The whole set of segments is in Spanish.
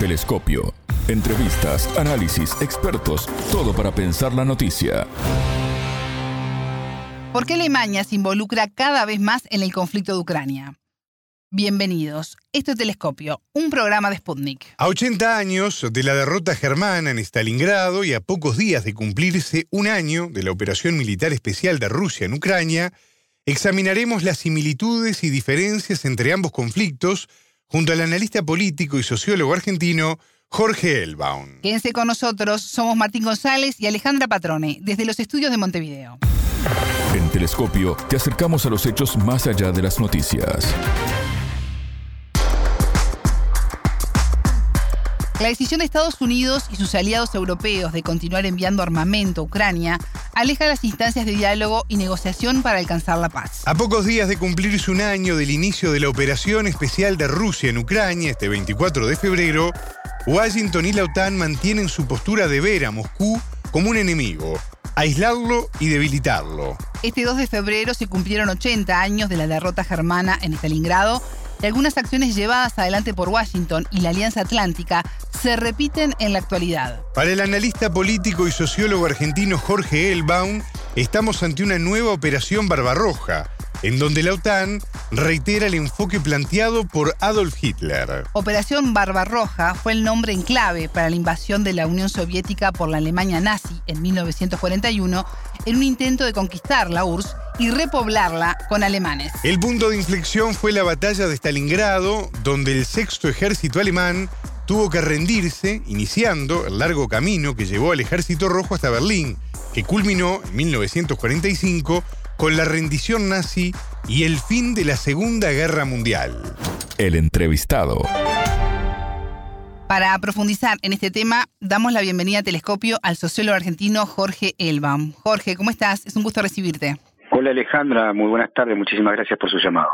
Telescopio. Entrevistas, análisis, expertos, todo para pensar la noticia. ¿Por qué Alemania se involucra cada vez más en el conflicto de Ucrania? Bienvenidos. Esto es Telescopio, un programa de Sputnik. A 80 años de la derrota germana en Stalingrado y a pocos días de cumplirse un año de la operación militar especial de Rusia en Ucrania, examinaremos las similitudes y diferencias entre ambos conflictos junto al analista político y sociólogo argentino Jorge Elbaum. Quédense con nosotros, somos Martín González y Alejandra Patrone, desde los estudios de Montevideo. En Telescopio te acercamos a los hechos más allá de las noticias. La decisión de Estados Unidos y sus aliados europeos de continuar enviando armamento a Ucrania aleja las instancias de diálogo y negociación para alcanzar la paz. A pocos días de cumplirse un año del inicio de la operación especial de Rusia en Ucrania, este 24 de febrero, Washington y la OTAN mantienen su postura de ver a Moscú como un enemigo, aislarlo y debilitarlo. Este 2 de febrero se cumplieron 80 años de la derrota germana en Stalingrado y algunas acciones llevadas adelante por Washington y la Alianza Atlántica se repiten en la actualidad. Para el analista político y sociólogo argentino Jorge Elbaum, estamos ante una nueva operación Barbarroja, en donde la OTAN reitera el enfoque planteado por Adolf Hitler. Operación Barbarroja fue el nombre en clave para la invasión de la Unión Soviética por la Alemania nazi en 1941 en un intento de conquistar la URSS y repoblarla con alemanes. El punto de inflexión fue la batalla de Stalingrado, donde el sexto ejército alemán tuvo que rendirse, iniciando el largo camino que llevó al ejército rojo hasta Berlín, que culminó en 1945 con la rendición nazi y el fin de la Segunda Guerra Mundial. El entrevistado. Para profundizar en este tema, damos la bienvenida a Telescopio al sociólogo argentino Jorge Elbaum. Jorge, ¿cómo estás? Es un gusto recibirte. Hola Alejandra, muy buenas tardes, muchísimas gracias por su llamado.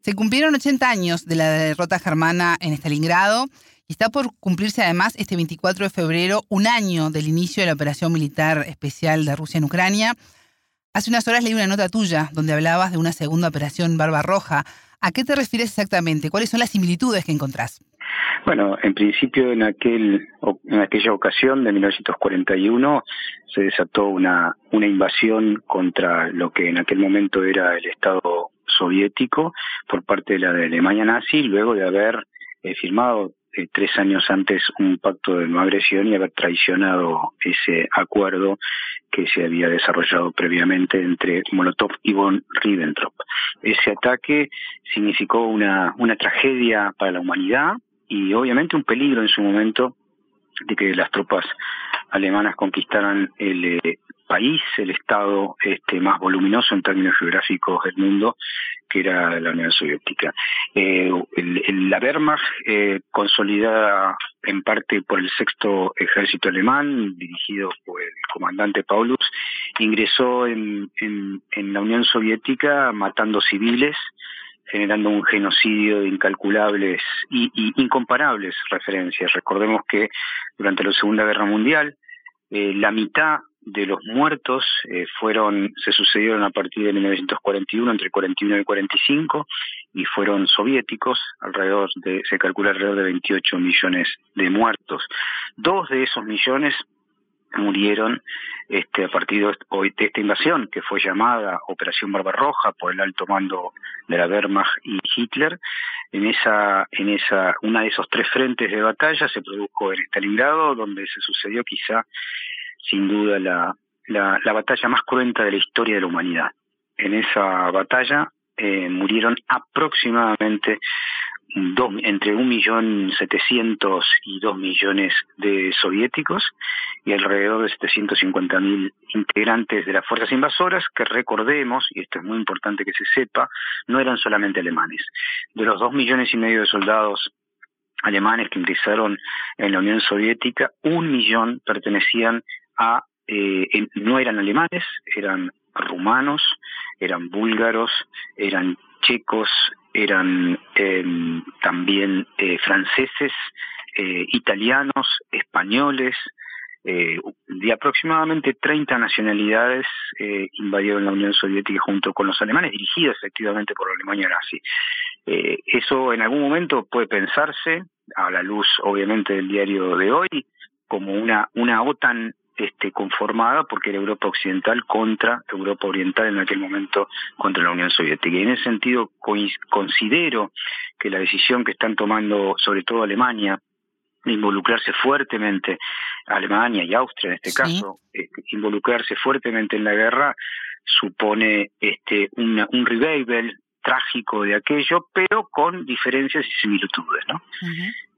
Se cumplieron 80 años de la derrota germana en Stalingrado y está por cumplirse además este 24 de febrero un año del inicio de la operación militar especial de Rusia en Ucrania. Hace unas horas leí una nota tuya donde hablabas de una segunda operación Barbarroja. ¿A qué te refieres exactamente? ¿Cuáles son las similitudes que encontrás? Bueno, en principio en aquel en aquella ocasión de 1941 se desató una una invasión contra lo que en aquel momento era el Estado soviético por parte de la de Alemania nazi luego de haber eh, firmado eh, tres años antes un pacto de no agresión y haber traicionado ese acuerdo que se había desarrollado previamente entre Molotov y von Ribbentrop. Ese ataque significó una, una tragedia para la humanidad y obviamente un peligro en su momento de que las tropas alemanas conquistaran el eh, país, el estado este, más voluminoso en términos geográficos del mundo, que era la Unión Soviética. Eh, la Wehrmacht, eh, consolidada en parte por el sexto ejército alemán, dirigido por el comandante Paulus, ingresó en, en la Unión Soviética matando civiles, generando un genocidio de incalculables y, incomparables referencias. Recordemos que durante la Segunda Guerra Mundial, eh, la mitad de los muertos eh, fueron se sucedieron a partir de 1941 entre el 41 y el 45 y fueron soviéticos alrededor de se calcula alrededor de 28 millones de muertos dos de esos millones murieron este, a partir de, esta invasión que fue llamada Operación Barbarroja por el alto mando de la Wehrmacht y Hitler. En esa, en esa, una de esos tres frentes de batalla se produjo en Stalingrado, donde se sucedió quizá, sin duda, la, la, la batalla más cruenta de la historia de la humanidad. En esa batalla eh, murieron aproximadamente dos, entre un millón setecientos y dos millones de soviéticos y alrededor de 750 mil integrantes de las fuerzas invasoras que recordemos y esto es muy importante que se sepa no eran solamente alemanes de los dos millones y medio de soldados alemanes que ingresaron en la Unión Soviética un millón pertenecían eh, no eran alemanes eran rumanos eran búlgaros eran checos eran em, también eh, franceses, eh, italianos, españoles, de aproximadamente 30 nacionalidades invadieron la Unión Soviética junto con los alemanes, dirigidos efectivamente por la Alemania nazi. Eso en algún momento puede pensarse a la luz obviamente del diario de hoy, como una, una OTAN este, conformada porque era Europa Occidental contra Europa Oriental en aquel momento contra la Unión Soviética. Y en ese sentido considero que la decisión que están tomando sobre todo Alemania de involucrarse fuertemente, Alemania y Austria en este caso, este, involucrarse fuertemente en la guerra supone este un revival trágico de aquello, pero con diferencias y similitudes, ¿no?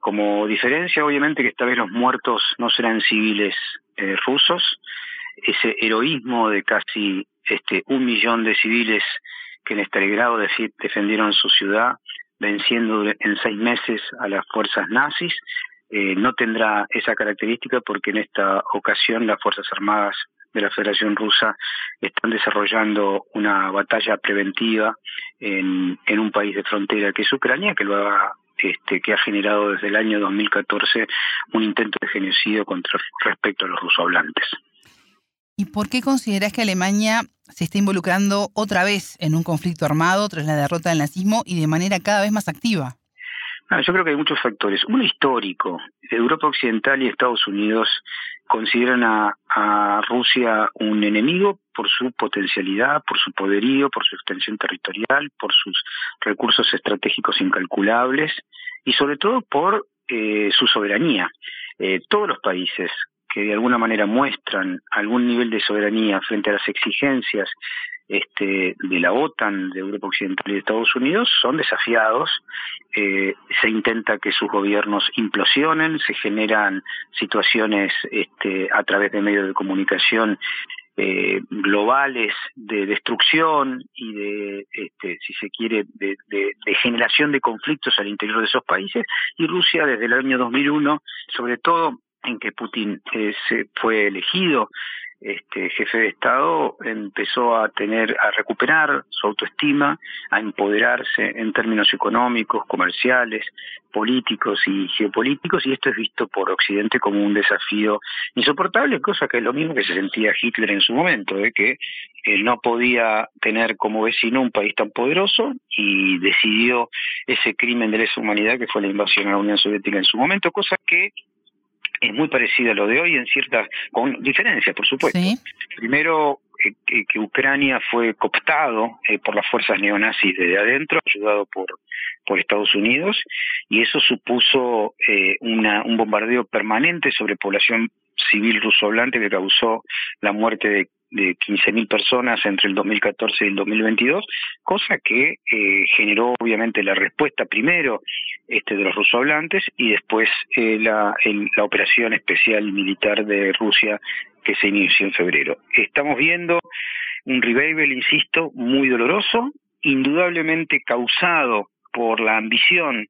Como diferencia, obviamente, que esta vez los muertos no serán civiles eh, rusos, ese heroísmo de casi este un millón de civiles que en Stalingrado defendieron su ciudad, venciendo en seis meses a las fuerzas nazis, eh, no tendrá esa característica porque en esta ocasión las Fuerzas Armadas de la Federación Rusa están desarrollando una batalla preventiva en, en un país de frontera que es Ucrania, que lo ha este, que ha generado desde el año 2014 un intento de genocidio contra respecto a los rusohablantes. ¿Y por qué consideras que Alemania se está involucrando otra vez en un conflicto armado tras la derrota del nazismo y de manera cada vez más activa? Ah, yo creo que hay muchos factores. Uno histórico. Europa Occidental y Estados Unidos consideran a, Rusia un enemigo por su potencialidad, por su poderío, por su extensión territorial, por sus recursos estratégicos incalculables y sobre todo por eh, su soberanía. Eh, todos los países que de alguna manera muestran algún nivel de soberanía frente a las exigencias este, de la OTAN, de Europa Occidental y de Estados Unidos son desafiados. Eh, se intenta que sus gobiernos implosionen, se generan situaciones este, a través de medios de comunicación eh, globales de destrucción y de, este, si se quiere, de, generación de conflictos al interior de esos países. Y Rusia desde el año 2001, sobre todo en que Putin eh, se fue elegido este jefe de Estado empezó a tener, a recuperar su autoestima, a empoderarse en términos económicos, comerciales, políticos y geopolíticos, y esto es visto por Occidente como un desafío insoportable, cosa que es lo mismo que se sentía Hitler en su momento, de que él no podía tener como vecino un país tan poderoso y decidió ese crimen de lesa humanidad que fue la invasión a la Unión Soviética en su momento, cosa que es muy parecida a lo de hoy en ciertas, con diferencias, por supuesto. Primero, eh, que Ucrania fue cooptado eh, por las fuerzas neonazis desde adentro, ayudado por, por Estados Unidos, y eso supuso eh, una, un bombardeo permanente sobre población civil ruso-hablante que causó la muerte de de 15.000 personas entre el 2014 y el 2022, cosa que eh, generó obviamente la respuesta primero este de los rusohablantes y después eh, la, operación especial militar de Rusia que se inició en febrero. Estamos viendo un revival, insisto, muy doloroso, indudablemente causado por la ambición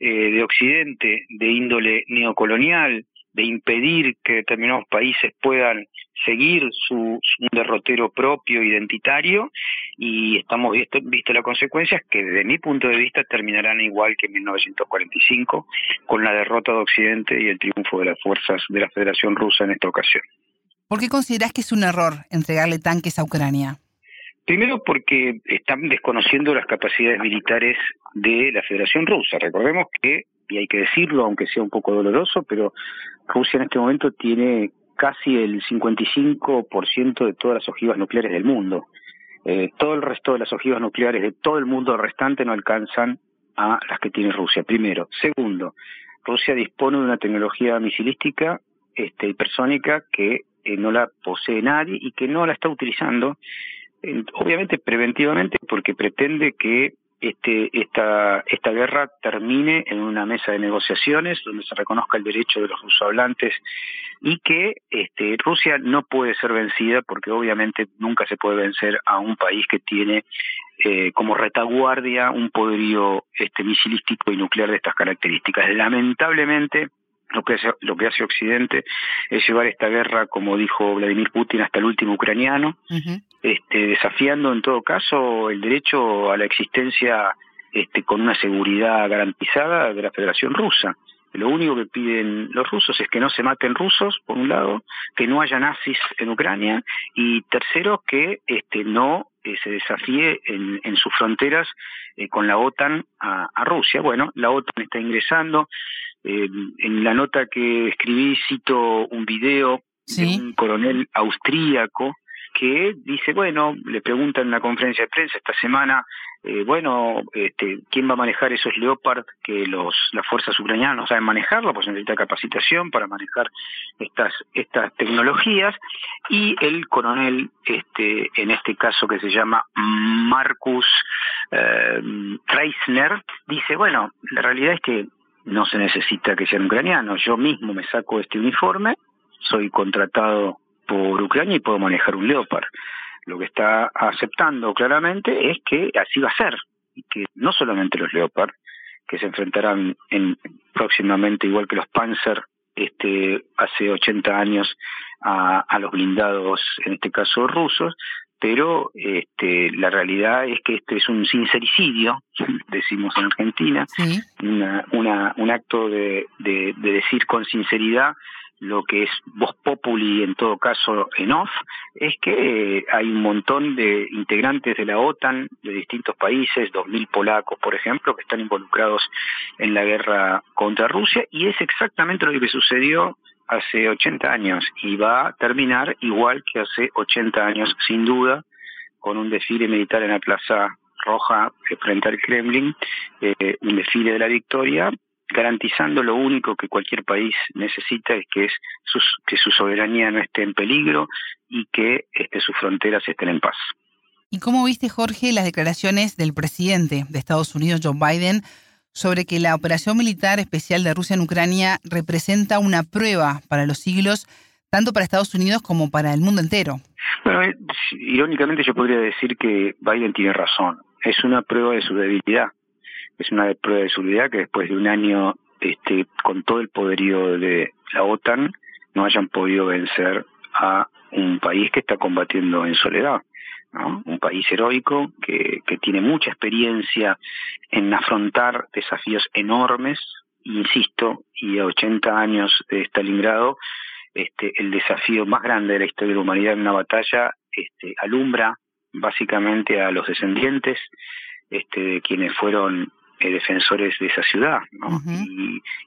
eh, de Occidente de índole neocolonial, de impedir que determinados países puedan seguir su, derrotero propio, identitario, y estamos visto, visto las consecuencias que desde mi punto de vista terminarán igual que en 1945, con la derrota de Occidente y el triunfo de las fuerzas de la Federación Rusa en esta ocasión. ¿Por qué consideras que es un error entregarle tanques a Ucrania? Primero porque están desconociendo las capacidades militares de la Federación Rusa. Recordemos que, y hay que decirlo, aunque sea un poco doloroso, pero Rusia en este momento tiene casi el 55% de todas las ojivas nucleares del mundo. Eh, todo el resto de las ojivas nucleares de todo el mundo restante no alcanzan a las que tiene Rusia, primero. Segundo, Rusia dispone de una tecnología misilística este, hipersónica que eh, no la posee nadie y que no la está utilizando, obviamente preventivamente, porque pretende que este, esta, guerra termine en una mesa de negociaciones donde se reconozca el derecho de los rusohablantes y que este, Rusia no puede ser vencida porque obviamente nunca se puede vencer a un país que tiene eh, como retaguardia un poderío este, misilístico y nuclear de estas características. Lamentablemente, lo que, hace, lo que hace Occidente es llevar esta guerra, como dijo Vladimir Putin, hasta el último ucraniano, este, desafiando en todo caso el derecho a la existencia este, con una seguridad garantizada de la Federación Rusa. Lo único que piden los rusos es que no se maten rusos, por un lado, que no haya nazis en Ucrania y tercero, que este, no eh, se desafíe en, en sus fronteras eh, con la OTAN a, a, Rusia. Bueno, la OTAN está ingresando en la nota que escribí cito un video de un coronel austríaco que dice, bueno, le preguntan en la conferencia de prensa esta semana, eh, bueno, este, ¿quién va a manejar esos Leopard que los las fuerzas ucranianas no saben manejarlo? Pues necesita capacitación para manejar estas estas tecnologías y el coronel, este, en este caso que se llama Marcus eh, Kreisner, dice, bueno, la realidad es que no se necesita que sean ucranianos, yo mismo me saco este uniforme, soy contratado por Ucrania y puedo manejar un Leopard. Lo que está aceptando claramente es que así va a ser, y que no solamente los Leopard, que se enfrentarán en, próximamente, igual que los Panzer, este, hace 80 años a, a los blindados, en este caso rusos, pero este, la realidad es que este es un sincericidio, decimos en Argentina, una, una, un acto de, de, de decir con sinceridad lo que es voz populi en todo caso en off, es que eh, hay un montón de integrantes de la OTAN de distintos países, 2.000 polacos, por ejemplo, que están involucrados en la guerra contra Rusia, y es exactamente lo que sucedió hace 80 años, y va a terminar igual que hace 80 años, sin duda, con un desfile militar en la Plaza Roja eh, frente al Kremlin, eh, un desfile de la victoria, garantizando lo único que cualquier país necesita, es que es que su soberanía no esté en peligro y que este, sus fronteras estén en paz. ¿Y cómo viste, Jorge, las declaraciones del presidente de Estados Unidos, Joe Biden, sobre que la operación militar especial de Rusia en Ucrania representa una prueba para los siglos, tanto para Estados Unidos como para el mundo entero? Bueno, eh, irónicamente yo podría decir que Biden tiene razón. Es una prueba de su debilidad es una prueba de seguridad que después de un año este, con todo el poderío de la OTAN no hayan podido vencer a un país que está combatiendo en soledad. Un país heroico que, que tiene mucha experiencia en afrontar desafíos enormes, insisto, y a 80 años de Stalingrado, este, el desafío más grande de la historia de la humanidad en una batalla este, alumbra básicamente a los descendientes este, de quienes fueron eh, defensores de esa ciudad. ¿no?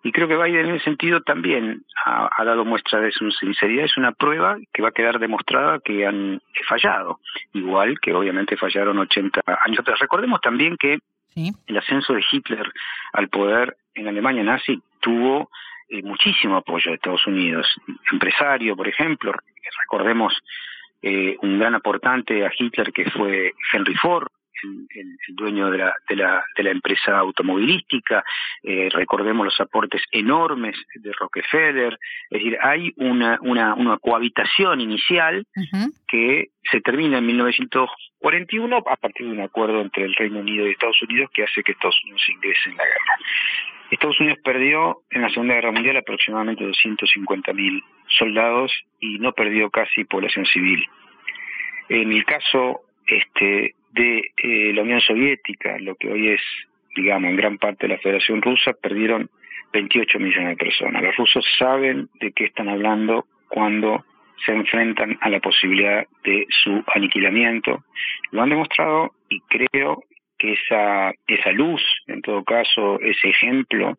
y, creo que Biden en ese sentido también ha, dado muestra de su sinceridad. Es una prueba que va a quedar demostrada que han fallado, igual que obviamente fallaron 80 años atrás. Recordemos también que el ascenso de Hitler al poder en Alemania nazi tuvo eh, muchísimo apoyo de Estados Unidos. Empresario, por ejemplo, recordemos eh, un gran aportante a Hitler que fue Henry Ford, el, dueño de la, de, la, de la empresa automovilística, eh, recordemos los aportes enormes de Rockefeller, es decir, hay una, una, una cohabitación inicial que se termina en 1941 a partir de un acuerdo entre el Reino Unido y Estados Unidos que hace que Estados Unidos ingrese en la guerra. Estados Unidos perdió en la Segunda Guerra Mundial aproximadamente 250.000 soldados y no perdió casi población civil. En el caso este, de eh, la Unión Soviética, lo que hoy es, digamos, en gran parte la Federación Rusa, perdieron 28 millones de personas. Los rusos saben de qué están hablando cuando se enfrentan a la posibilidad de su aniquilamiento. Lo han demostrado y creo que esa, esa luz, en todo caso, ese ejemplo,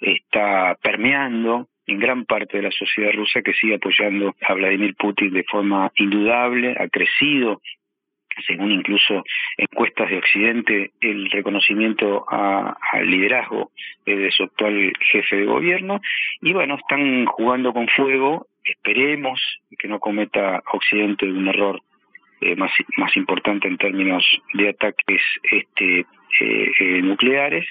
está permeando en gran parte de la sociedad rusa que sigue apoyando a Vladimir Putin de forma indudable, ha crecido según incluso encuestas de Occidente, el reconocimiento al liderazgo de su actual jefe de gobierno. Y bueno, están jugando con fuego, esperemos que no cometa Occidente un error eh, más, importante en términos de ataques este, eh, eh, nucleares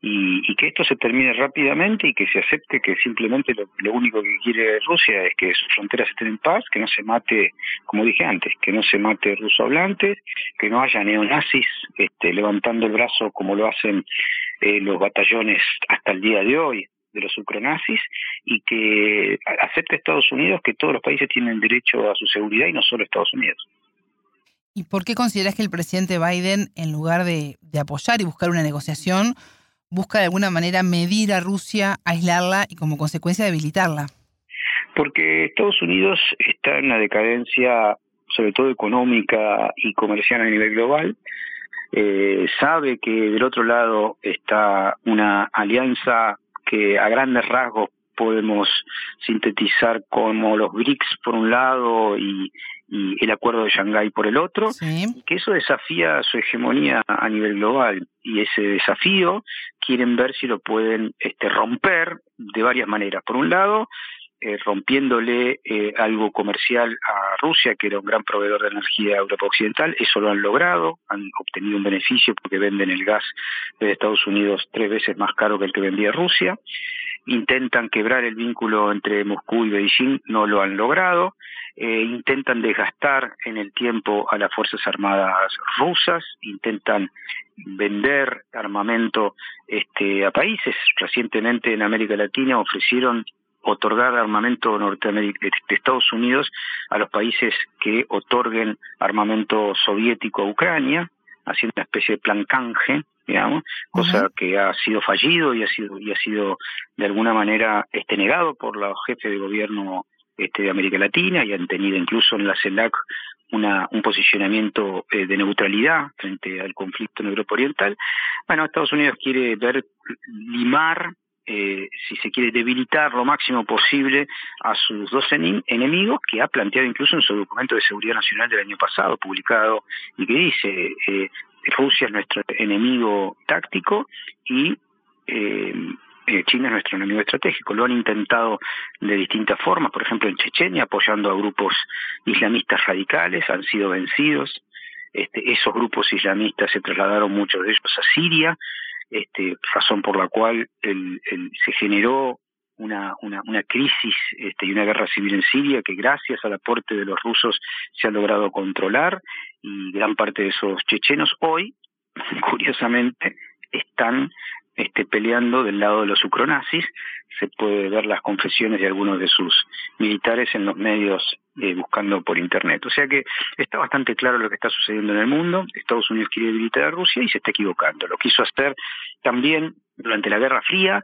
y, que esto se termine rápidamente y que se acepte que simplemente lo, único que quiere Rusia es que sus fronteras estén en paz, que no se mate, como dije antes, que no se mate ruso hablantes, que no haya neonazis este, levantando el brazo como lo hacen eh, los batallones hasta el día de hoy de los ucronazis y que acepte Estados Unidos que todos los países tienen derecho a su seguridad y no solo Estados Unidos. ¿Y por qué consideras que el presidente Biden, en lugar de apoyar y buscar una negociación, busca de alguna manera medir a Rusia, aislarla y como consecuencia debilitarla? Porque Estados Unidos está en una decadencia, sobre todo económica y comercial a nivel global. Eh, sabe que del otro lado está una alianza que a grandes rasgos podemos sintetizar como los BRICS por un lado y, el acuerdo de Shanghái por el otro, que eso desafía su hegemonía a nivel global y ese desafío quieren ver si lo pueden este, romper de varias maneras. Por un lado, eh, rompiéndole eh, algo comercial a Rusia, que era un gran proveedor de energía a Europa Occidental. Eso lo han logrado, han obtenido un beneficio porque venden el gas de Estados Unidos tres veces más caro que el que vendía Rusia intentan quebrar el vínculo entre Moscú y Beijing, no lo han logrado, eh, intentan desgastar en el tiempo a las Fuerzas Armadas rusas, intentan vender armamento este, a países. Recientemente en América Latina ofrecieron otorgar armamento norteamericano de Estados Unidos a los países que otorguen armamento soviético a Ucrania, haciendo una especie de plan canje digamos, cosa que ha sido fallido y ha sido y ha sido de alguna manera este negado por los jefes de gobierno este de América Latina y han tenido incluso en la CELAC una, un posicionamiento eh, de neutralidad frente al conflicto en Europa Oriental. Bueno, Estados Unidos quiere ver limar eh, si se quiere debilitar lo máximo posible a sus dos enemigos que ha planteado incluso en su documento de seguridad nacional del año pasado publicado y que dice eh, Rusia es nuestro enemigo táctico y eh, eh, China es nuestro enemigo estratégico. Lo han intentado de distintas formas, por ejemplo en Chechenia, apoyando a grupos islamistas radicales, han sido vencidos. Este, esos grupos islamistas se trasladaron muchos de ellos a Siria, este, razón por la cual se generó una, una, una crisis este, y una guerra civil en Siria que gracias al aporte de los rusos se ha logrado controlar y gran parte de esos chechenos hoy, curiosamente, están este, peleando del lado de los ucronazis. Se puede ver las confesiones de algunos de sus militares en los medios eh, buscando por internet. O sea que está bastante claro lo que está sucediendo en el mundo. Estados Unidos quiere debilitar a Rusia y se está equivocando. Lo quiso hacer también durante la Guerra Fría,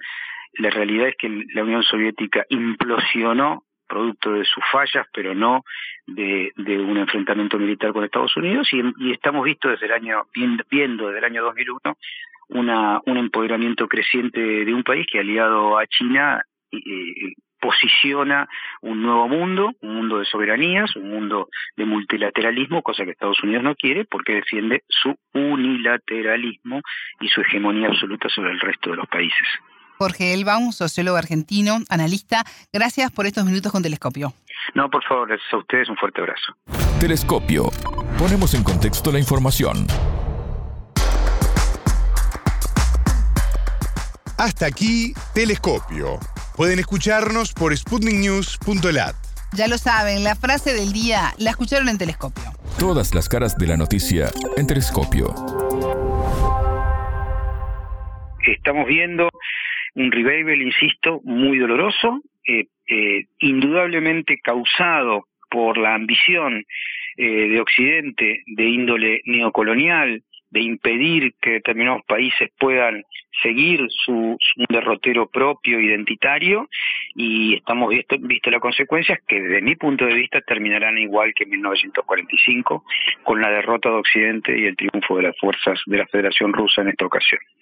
la realidad es que la Unión Soviética implosionó producto de sus fallas, pero no de, un enfrentamiento militar con Estados Unidos, y, estamos visto desde el año, viendo desde el año 2001 una, un empoderamiento creciente de un país que aliado a China posiciona un nuevo mundo, un mundo de soberanías, un mundo de multilateralismo, cosa que Estados Unidos no quiere porque defiende su unilateralismo y su hegemonía absoluta sobre el resto de los países. Jorge Elbaum, sociólogo argentino, analista, gracias por estos minutos con Telescopio. No, por favor, gracias a ustedes, un fuerte abrazo. Telescopio. Ponemos en contexto la información. Hasta aquí, Telescopio. Pueden escucharnos por sputniknews.lat. Ya lo saben, la frase del día la escucharon en Telescopio. Todas las caras de la noticia en Telescopio. Estamos viendo un revival, insisto, muy doloroso, eh, eh, indudablemente causado por la ambición eh, de Occidente de índole neocolonial, de impedir que determinados países puedan seguir su, derrotero propio, identitario, y estamos visto, visto las consecuencias que desde mi punto de vista terminarán igual que en 1945, con la derrota de Occidente y el triunfo de las fuerzas de la Federación Rusa en esta ocasión.